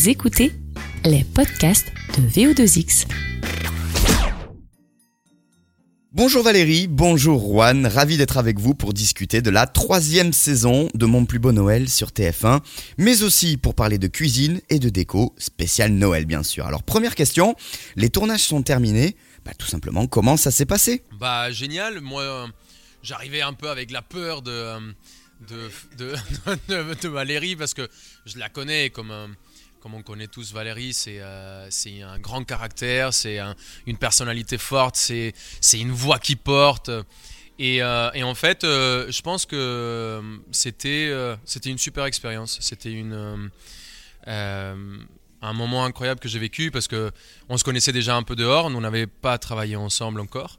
Vous écoutez les podcasts de VO2X. Bonjour Valérie, bonjour Juan, ravi d'être avec vous pour discuter de la troisième saison de Mon plus beau Noël sur TF1, mais aussi pour parler de cuisine et de déco, spécial Noël bien sûr. Alors première question, les tournages sont terminés, bah, tout simplement comment ça s'est passé? Bah génial, moi euh, j'arrivais un peu avec la peur de, euh, de, de, de- de Valérie parce que je la connais comme, euh, comme on connaît tous Valérie, c'est euh, un grand caractère, c'est un- une personnalité forte, c'est une voix qui porte. Et, euh, en fait, euh, je pense que euh, c'était c'était une super expérience. C'était une un moment incroyable que j'ai vécu parce que on se connaissait déjà un peu dehors, nous n'avait pas travaillé ensemble encore.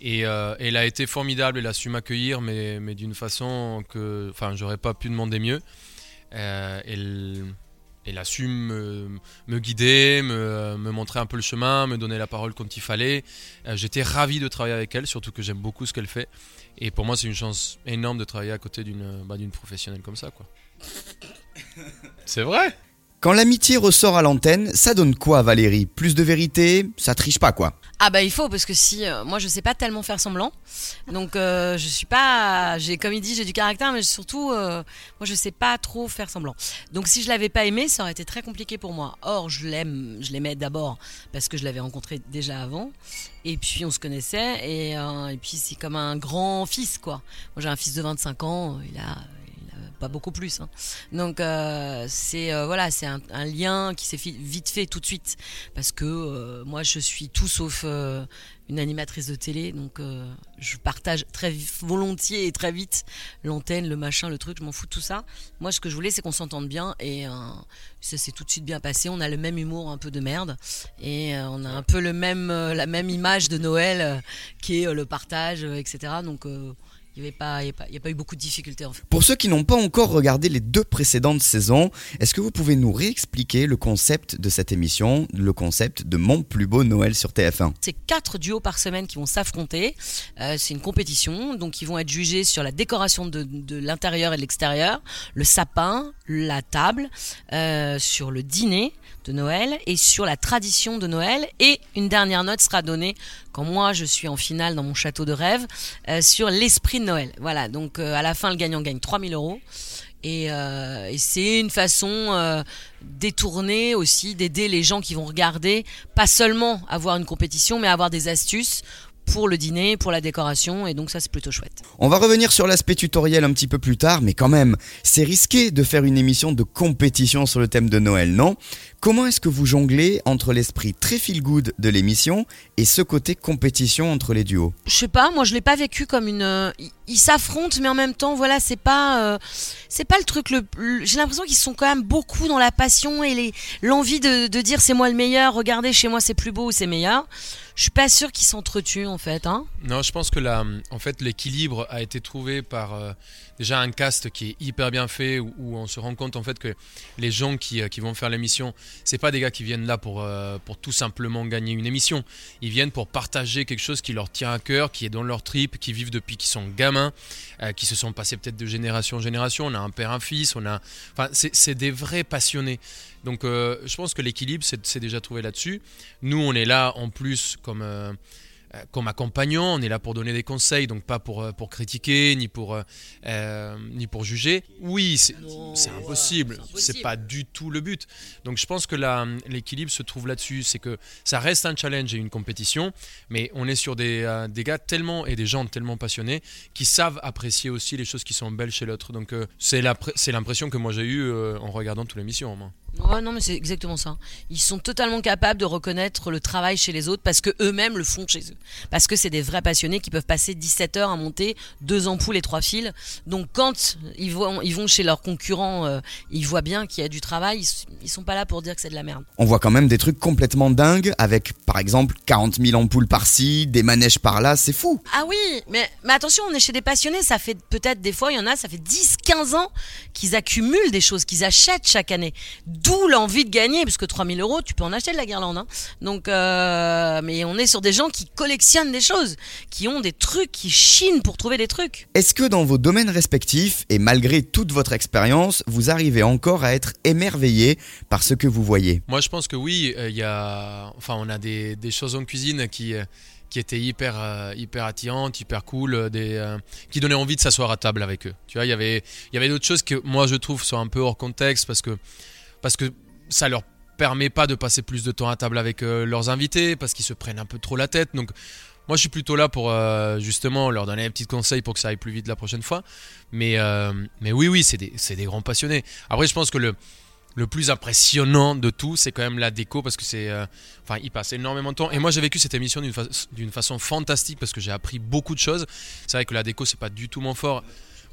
Et elle a été formidable, elle a su m'accueillir, mais, mais d'une façon que, enfin, j'aurais pas pu demander mieux. Elle, elle a su me, guider, me, montrer un peu le chemin, me donner la parole quand il fallait. Euh, J'étais ravi de travailler avec elle, surtout que j'aime beaucoup ce qu'elle fait. Et pour moi, c'est une chance énorme de travailler à côté d'une bah, professionnelle comme ça, quoi. C'est vrai. Quand l'amitié ressort à l'antenne, ça donne quoi Valérie? Plus de vérité? Ça triche pas quoi? Ah bah il faut parce que si euh, moi je sais pas tellement faire semblant. Donc euh, je suis pas j'ai comme il dit j'ai du caractère mais surtout euh, moi je sais pas trop faire semblant. Donc si je l'avais pas aimé ça aurait été très compliqué pour moi. Or je l'aime je l'aimais d'abord parce que je l'avais rencontré déjà avant. Et puis on se connaissait. Et, euh, et puis c'est comme un grand fils quoi. Moi j'ai un fils de 25 ans il a il a pas beaucoup plus hein. donc euh, c'est euh, voilà c'est un, lien qui s'est vite fait tout de suite. Parce que euh, moi je suis tout sauf une animatrice de télé. Donc je partage très volontiers et très vite l'antenne le machin le truc. Je m'en fous de tout ça. Moi ce que je voulais c'est qu'on s'entende bien et ça s'est tout de suite bien passé. On a le même humour un peu de merde et on a un peu le même la même image de Noël qui est le partage etc donc il n'y avait pas il y a pas il y a pas eu beaucoup de difficultés en fait. Pour ceux qui n'ont pas encore regardé les deux précédentes saisons, est-ce que vous pouvez nous réexpliquer le concept de cette émission, le concept de Mon plus beau Noël sur TF1 C'est quatre duos par semaine qui vont s'affronter. Euh, c'est une compétition, donc ils vont être jugés sur la décoration de, de l'intérieur et de l'extérieur, le sapin, la table, euh, sur le dîner Noël et sur la tradition de Noël. Et une dernière note sera donnée quand moi je suis en finale dans mon château de rêve euh, sur l'esprit de Noël. Voilà, donc euh, à la fin le gagnant gagne 3000 euros. Et, euh, et c'est une façon détournée aussi d'aider les gens qui vont regarder, pas seulement avoir une compétition, mais avoir des astuces pour le dîner, pour la décoration, et donc ça c'est plutôt chouette. On va revenir sur l'aspect tutoriel un petit peu plus tard, mais quand même, c'est risqué de faire une émission de compétition sur le thème de Noël, non? Comment est-ce que vous jonglez entre l'esprit très feel good de l'émission et ce côté compétition entre les duos? Je sais pas, moi je l'ai pas vécu comme une. euh, ils- s'affrontent, mais en même temps, voilà, c'est pas, euh, c'est pas le truc. Le, le- J'ai l'impression qu'ils sont quand même beaucoup dans la passion et les l'envie de, de dire c'est moi le meilleur. Regardez chez moi c'est plus beau ou c'est meilleur. Je suis pas sûre qu'ils s'entretuent en fait. Hein. Non, je pense que la, en fait, l'équilibre a été trouvé par euh, déjà un cast qui est hyper bien fait, où, où on se rend compte en fait que les gens qui, qui vont faire l'émission, c'est pas des gars qui viennent là pour, euh, pour tout simplement gagner une émission. Ils viennent pour partager quelque chose qui leur tient à cœur, qui est dans leur trip, qui vivent depuis qu'ils sont gamins, euh, qui se sont passés peut-être de génération en génération. On a un père, un fils, on a, enfin, c'est des vrais passionnés. Donc, euh, je pense que l'équilibre, c'est déjà trouvé là-dessus. Nous, on est là en plus comme comme accompagnant, on est là pour donner des conseils, donc pas pour, euh, pour critiquer, ni pour, euh, euh, ni pour juger. Oui, c'est impossible, c'est pas du tout le but. Donc je pense que l'équilibre se trouve là-dessus, c'est que ça reste un challenge et une compétition, mais on est sur des, euh, des gars tellement et des gens tellement passionnés qui savent apprécier aussi les choses qui sont belles chez l'autre. Donc euh, c'est l'impression que moi j'ai eue euh, en regardant toute l'émission. Ouais, non, mais c'est exactement ça. Ils sont totalement capables de reconnaître le travail chez les autres parce que eux-mêmes le font chez eux. Parce que c'est des vrais passionnés qui peuvent passer 17 heures à monter deux ampoules et trois fils. Donc quand ils vont, ils vont chez leurs concurrents, euh, ils voient bien qu'il y a du travail. Ils, ils sont pas là pour dire que c'est de la merde. On voit quand même des trucs complètement dingues avec par exemple 40 000 ampoules par-ci, des manèges par-là, c'est fou Ah oui, mais, mais attention, on est chez des passionnés. Ça fait peut-être des fois, il y en a, ça fait 10, 15 ans qu'ils accumulent des choses, qu'ils achètent chaque année. D'où l'envie de gagner, parce que 3000 euros, tu peux en acheter de la guirlande. Hein. Donc, euh, mais on est sur des gens qui collectionnent des choses, qui ont des trucs, qui chinent pour trouver des trucs. Est-ce que dans vos domaines respectifs, et malgré toute votre expérience, vous arrivez encore à être émerveillé par ce que vous voyez? Moi, je pense que oui. Il y a, enfin, on a des, des choses en cuisine qui qui étaient hyper euh, hyper attirantes, hyper cool, euh, des, euh, qui donnaient envie de s'asseoir à table avec eux. Tu vois, il y avait il y avait d'autres choses que moi je trouve sont un peu hors contexte parce que parce que ça leur permet pas de passer plus de temps à table avec leurs invités parce qu'ils se prennent un peu trop la tête. Donc moi je suis plutôt là pour justement leur donner un petit conseil pour que ça aille plus vite la prochaine fois. Mais mais oui oui c'est des des grands passionnés. Après je pense que le le plus impressionnant de tout, c'est quand même la déco parce que c'est, euh, enfin, il passe énormément de temps. Et moi, j'ai vécu cette émission d'une façon fantastique parce que j'ai appris beaucoup de choses. C'est vrai que la déco, c'est pas du tout mon fort.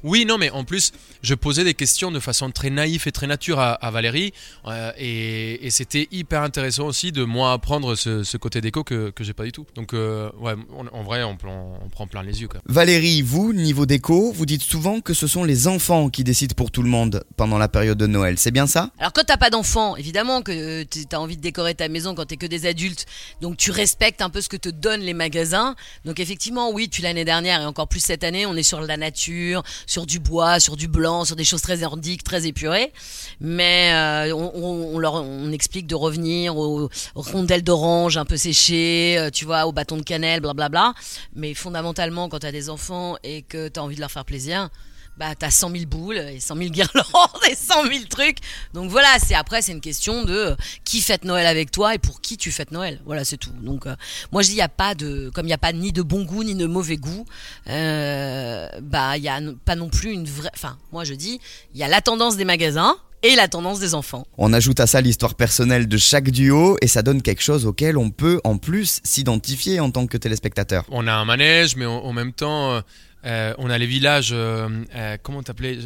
Oui, non, mais en plus, je posais des questions de façon très naïve et très nature à, Valérie. Euh, et, c'était hyper intéressant aussi de moi apprendre ce, côté déco que, que j'ai pas du tout. Donc, euh, ouais, en vrai, on, on, prend plein les yeux. Quoi. Valérie, vous, niveau déco, vous dites souvent que ce sont les enfants qui décident pour tout le monde pendant la période de Noël. C'est bien ça? Alors, quand t'as pas d'enfants, évidemment que tu as envie de décorer ta maison quand t'es que des adultes. Donc, tu respectes un peu ce que te donnent les magasins. Donc, effectivement, oui, depuis l'année dernière et encore plus cette année, on est sur la nature, sur du bois, sur du blanc, sur des choses très nordiques, très épurées. Mais euh, on, leur on explique de revenir aux, rondelles d'orange un peu séchées, euh, tu vois, au bâton de cannelle, blablabla. Mais fondamentalement, quand tu as des enfants et que tu as envie de leur faire plaisir, bah t'as 100 000 boules et 100 000 guirlandes et 100 000 trucs. Donc voilà, c'est après c'est une question de euh, qui fête Noël avec toi et pour qui tu fêtes Noël. Voilà, c'est tout. Donc euh, moi je dis il y a pas de comme il y a pas ni de bon goût ni de mauvais goût, euh, bah il y a pas non plus une vraie. Enfin moi je dis il y a la tendance des magasins et la tendance des enfants. On ajoute à ça l'histoire personnelle de chaque duo et ça donne quelque chose auquel on peut en plus s'identifier en tant que téléspectateur. On a un manège, mais en même temps, euh, on a les villages, euh, euh, comment t'appelais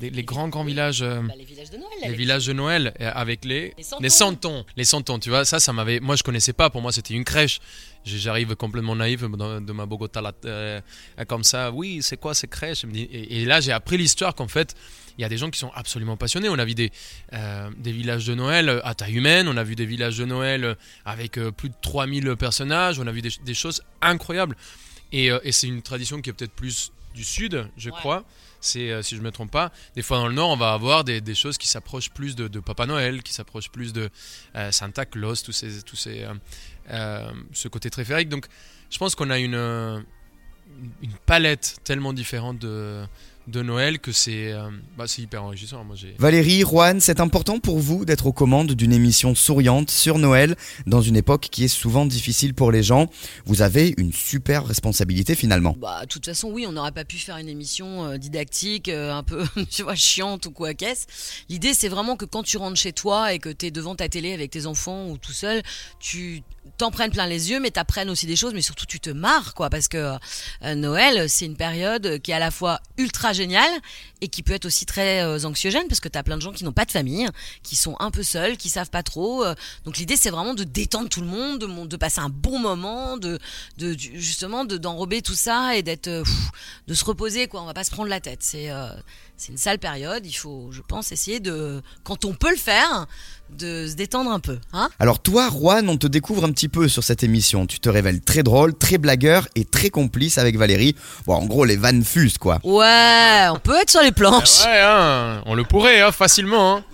Les grands, grands villages. Bah, les villages de Noël. Les villages de Noël avec les. Les santons. Les santons, tu vois, ça, ça m'avait. Moi, je connaissais pas, pour moi, c'était une crèche. J'arrive complètement naïf de ma Bogota comme ça. Oui, c'est quoi ces crèches et, là, j'ai appris l'histoire qu'en fait, il y a des gens qui sont absolument passionnés. On a vu des, des villages de Noël à taille humaine, on a vu des villages de Noël avec plus de 3000 personnages, on a vu des choses incroyables. Euh, et, c'est une tradition qui est peut-être plus du sud, je crois. C'est, euh, si je ne me trompe pas, des fois dans le nord, on va avoir des, choses qui s'approchent plus de, Papa Noël, qui s'approchent plus de euh, Santa Claus, tous ces, tous ces, ce côté très féerique. Donc, je pense qu'on a une, une palette tellement différente de, de Noël que c'est euh, bah, hyper enrichissant. Moi, Valérie, Juan, c'est important pour vous d'être aux commandes d'une émission souriante sur Noël dans une époque qui est souvent difficile pour les gens. Vous avez une super responsabilité finalement. Bah, de toute façon, oui, on n'aurait pas pu faire une émission euh, didactique, euh, un peu tu vois, chiante ou quoi qu'est-ce. L'idée, c'est vraiment que quand tu rentres chez toi et que tu es devant ta télé avec tes enfants ou tout seul, tu t'en prennes plein les yeux, mais t'apprennes aussi des choses, mais surtout tu te marres, quoi, parce que Noël, c'est une période qui est à la fois ultra génial et qui peut être aussi très euh, anxiogène parce que tu as plein de gens qui n'ont pas de famille, qui sont un peu seuls, qui savent pas trop. Euh. donc l'idée c'est vraiment de détendre tout le monde, de, de passer un bon moment, de, de justement d'enrober tout ça et d'être euh, de se reposer quoi. On va pas se prendre la tête. C'est c'est une sale période. Il faut, je pense, essayer de, quand on peut le faire, de se détendre un peu. Hein Alors toi, Juan, on te découvre un petit peu sur cette émission. Tu te révèles très drôle, très blagueur et très complice avec Valérie. Bon, en gros, les vannes fusent, quoi. Ouais, on peut être sur les planches. Ah ouais, hein, on le pourrait, hein, facilement. Hein.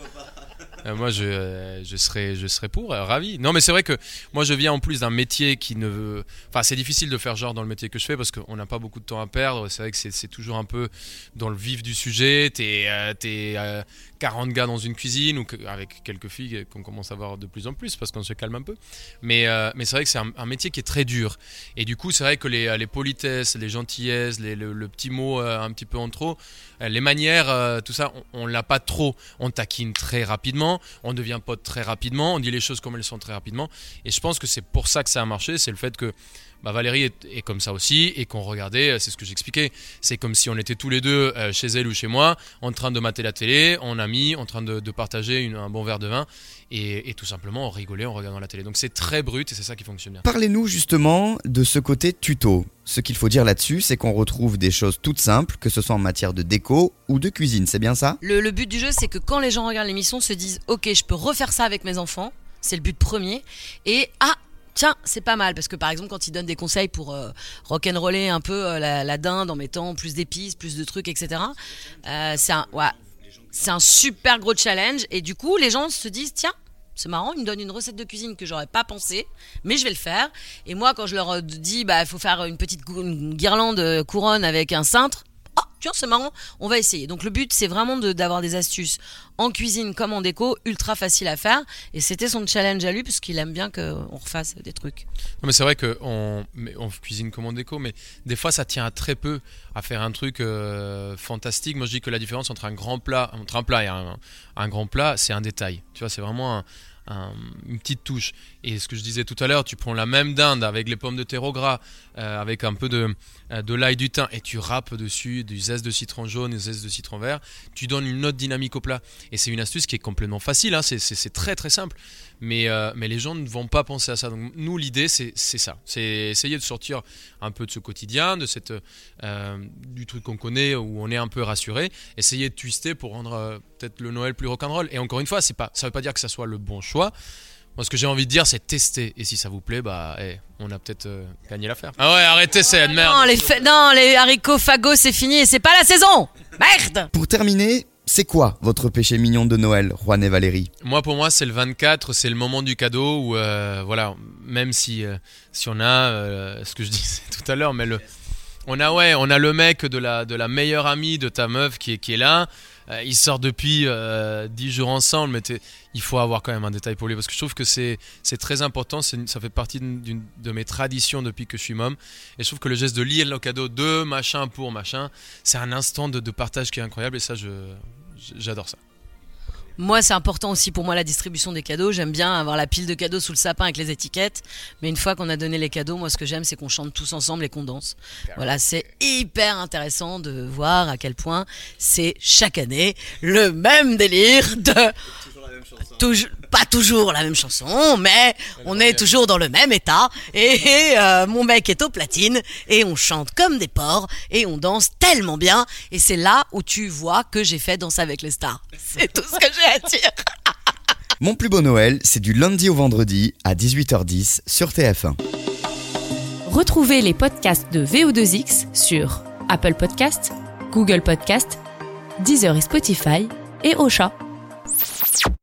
Euh, moi, je, euh, je, serais, je serais pour, euh, ravi. Non, mais c'est vrai que moi, je viens en plus d'un métier qui ne veut. Enfin, c'est difficile de faire genre dans le métier que je fais parce qu'on n'a pas beaucoup de temps à perdre. C'est vrai que c'est toujours un peu dans le vif du sujet. T'es es, 40 gars dans une cuisine ou avec quelques filles qu'on commence à voir de plus en plus parce qu'on se calme un peu. Mais, mais c'est vrai que c'est un, métier qui est très dur. Et du coup, c'est vrai que les, politesses, les gentillesses, les, le, petit mot un petit peu en trop, les manières, tout ça, on, on l'a pas trop. On taquine très rapidement on devient pote très rapidement, on dit les choses comme elles sont très rapidement. Et je pense que c'est pour ça que ça a marché, c'est le fait que bah Valérie est, est comme ça aussi et qu'on regardait, euh, c'est ce que j'expliquais, c'est comme si on était tous les deux euh, chez elle ou chez moi, en train de mater la télé, en ami, en train de, de partager une- un bon verre de vin et, et tout simplement on rigolait en regardant la télé. Donc c'est très brut et c'est ça qui fonctionne bien. Parlez-nous justement de ce côté tuto. Ce qu'il faut dire là-dessus, c'est qu'on retrouve des choses toutes simples, que ce soit en matière de déco ou de cuisine, c'est bien ça? Le, le but du jeu, c'est que quand les gens regardent l'émission, se disent Ok, je peux refaire ça avec mes enfants. C'est le but premier. Et ah, tiens, c'est pas mal. Parce que par exemple, quand ils donnent des conseils pour euh, rock'n'roller un peu euh, la, dinde en mettant plus d'épices, plus de trucs, etc., euh, c'est un, ouais, c'est un super gros challenge. Et du coup, les gens se disent Tiens, c'est marrant, ils me donnent une recette de cuisine que j'aurais pas pensé, mais je vais le faire. Et moi, quand je leur dis, bah, il faut faire une petite guirlande couronne avec un cintre, tiens, c'est marrant, on va essayer. Donc le but, c'est vraiment d'avoir des astuces en cuisine comme en déco, ultra facile à faire. Et c'était son challenge à lui, parce qu'il aime bien qu'on refasse des trucs. Non, mais c'est vrai qu'on on cuisine comme en déco, mais des fois ça tient à très peu à faire un truc euh, fantastique. Moi je dis que la différence entre un grand plat, entre un plat et un, un grand plat, c'est un détail. Tu vois, c'est vraiment un- un- une petite touche. Et ce que je disais tout à l'heure, tu prends la même dinde avec les pommes de terre au gras, euh, avec un peu de, euh, de l'ail du thym, et tu râpes dessus du zeste de citron jaune et du zeste de citron vert. Tu donnes une autre dynamique au plat. Et c'est une astuce qui est complètement facile, hein, c'est- très très simple. Mais, euh, mais les gens ne vont pas penser à ça. Donc nous, l'idée, c'est ça. C'est essayer de sortir un peu de ce quotidien, de cette, euh, du truc qu'on connaît, où on est un peu rassuré. Essayer de twister pour rendre euh, peut-être le Noël plus rock'n'roll. Et encore une fois, c'est pas, ça veut pas dire que ça soit le bon choix. Moi, ce que j'ai envie de dire, c'est tester. Et si ça vous plaît, bah, eh, on a peut-être euh, gagné l'affaire. Ah ouais, arrêtez cette merde. Non, les, fa- non, les haricots fagots, c'est fini et c'est pas la saison Merde Pour terminer, c'est quoi votre péché mignon de Noël, Juan et Valérie? Moi, pour moi, c'est le 24, c'est le moment du cadeau où, euh, voilà, même si, euh, si on a, euh, ce que je disais tout à l'heure, mais le, on a, ouais, on a le mec de la, de la meilleure amie de ta meuf qui est, qui est là. Euh, ils sortent depuis euh, 10 jours ensemble, mais il faut avoir quand même un détail pour lui parce que je trouve que c'est, très important. ça fait partie de mes traditions depuis que je suis môme. Et je trouve que le geste de lire le cadeau de machin pour machin, c'est un instant de, partage qui est incroyable et ça, j'adore ça. Moi, c'est important aussi pour moi la distribution des cadeaux. J'aime bien avoir la pile de cadeaux sous le sapin avec les étiquettes. Mais une fois qu'on a donné les cadeaux, moi, ce que j'aime, c'est qu'on chante tous ensemble et qu'on danse. Voilà, c'est hyper intéressant de voir à quel point c'est chaque année le même délire de. Pas toujours la même chanson, mais on est toujours dans le même état. Et euh, mon mec est au platine et on chante comme des porcs et on danse tellement bien. Et c'est là où tu vois que j'ai fait Danse avec les stars. C'est tout ce que j'ai à dire. Mon plus beau Noël, c'est du lundi au vendredi à 18h10 sur TF1. Retrouvez les podcasts de VO2X sur Apple Podcasts, Google Podcasts, Deezer et Spotify et Ocha.